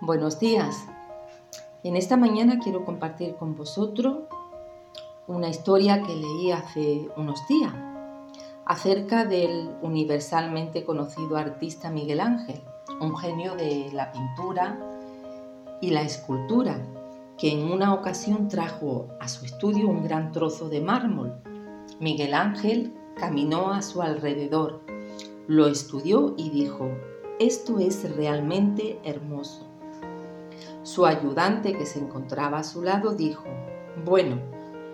Buenos días. En esta mañana quiero compartir con vosotros una historia que leí hace unos días acerca del universalmente conocido artista Miguel Ángel, un genio de la pintura y la escultura, que en una ocasión trajo a su estudio un gran trozo de mármol. Miguel Ángel caminó a su alrededor, lo estudió y dijo, esto es realmente hermoso. Su ayudante que se encontraba a su lado dijo, bueno,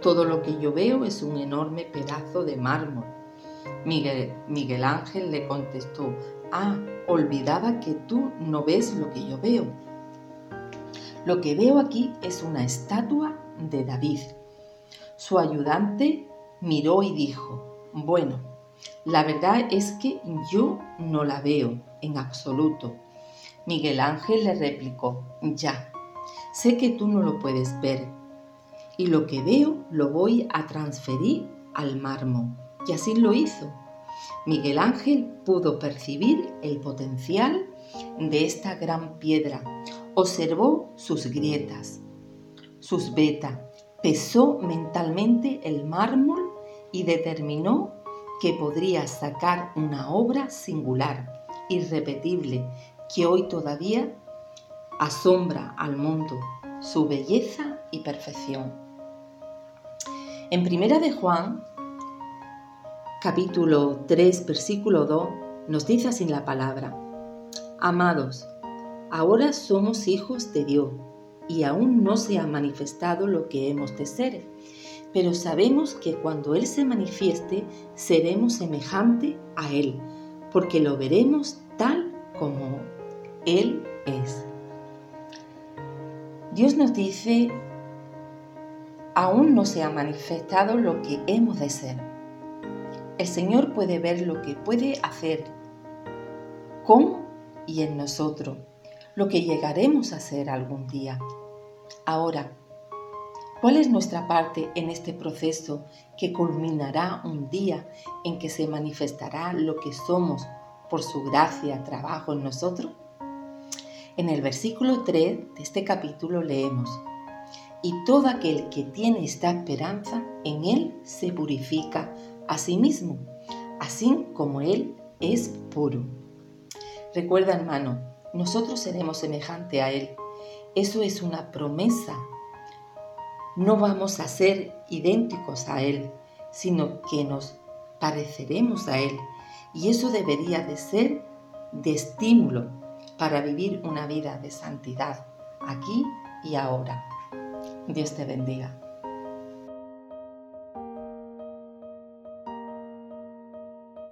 todo lo que yo veo es un enorme pedazo de mármol. Miguel, Ángel le contestó, ah, olvidaba que tú no ves lo que yo veo. Lo que veo aquí es una estatua de David. Su ayudante miró y dijo, bueno, la verdad es que yo no la veo en absoluto. Miguel Ángel le replicó, ya, sé que tú no lo puedes ver, y lo que veo lo voy a transferir al mármol. Y así lo hizo. Miguel Ángel pudo percibir el potencial de esta gran piedra, observó sus grietas, sus vetas, pesó mentalmente el mármol y determinó que podría sacar una obra singular, irrepetible, que hoy todavía asombra al mundo, su belleza y perfección. En Primera de Juan, capítulo 3, versículo 2, nos dice así la palabra, Amados, ahora somos hijos de Dios y aún no se ha manifestado lo que hemos de ser, pero sabemos que cuando Él se manifieste seremos semejante a Él, porque lo veremos tal como él es. Dios nos dice, aún no se ha manifestado lo que hemos de ser. El Señor puede ver lo que puede hacer con y en nosotros, lo que llegaremos a ser algún día. Ahora, ¿cuál es nuestra parte en este proceso que culminará un día en que se manifestará lo que somos por su gracia, trabajo en nosotros? En el versículo 3 de este capítulo leemos, y todo aquel que tiene esta esperanza en Él se purifica a sí mismo, así como Él es puro. Recuerda hermano, nosotros seremos semejante a Él. Eso es una promesa. No vamos a ser idénticos a Él, sino que nos pareceremos a Él. Y eso debería de ser de estímulo para vivir una vida de santidad aquí y ahora. Dios te bendiga.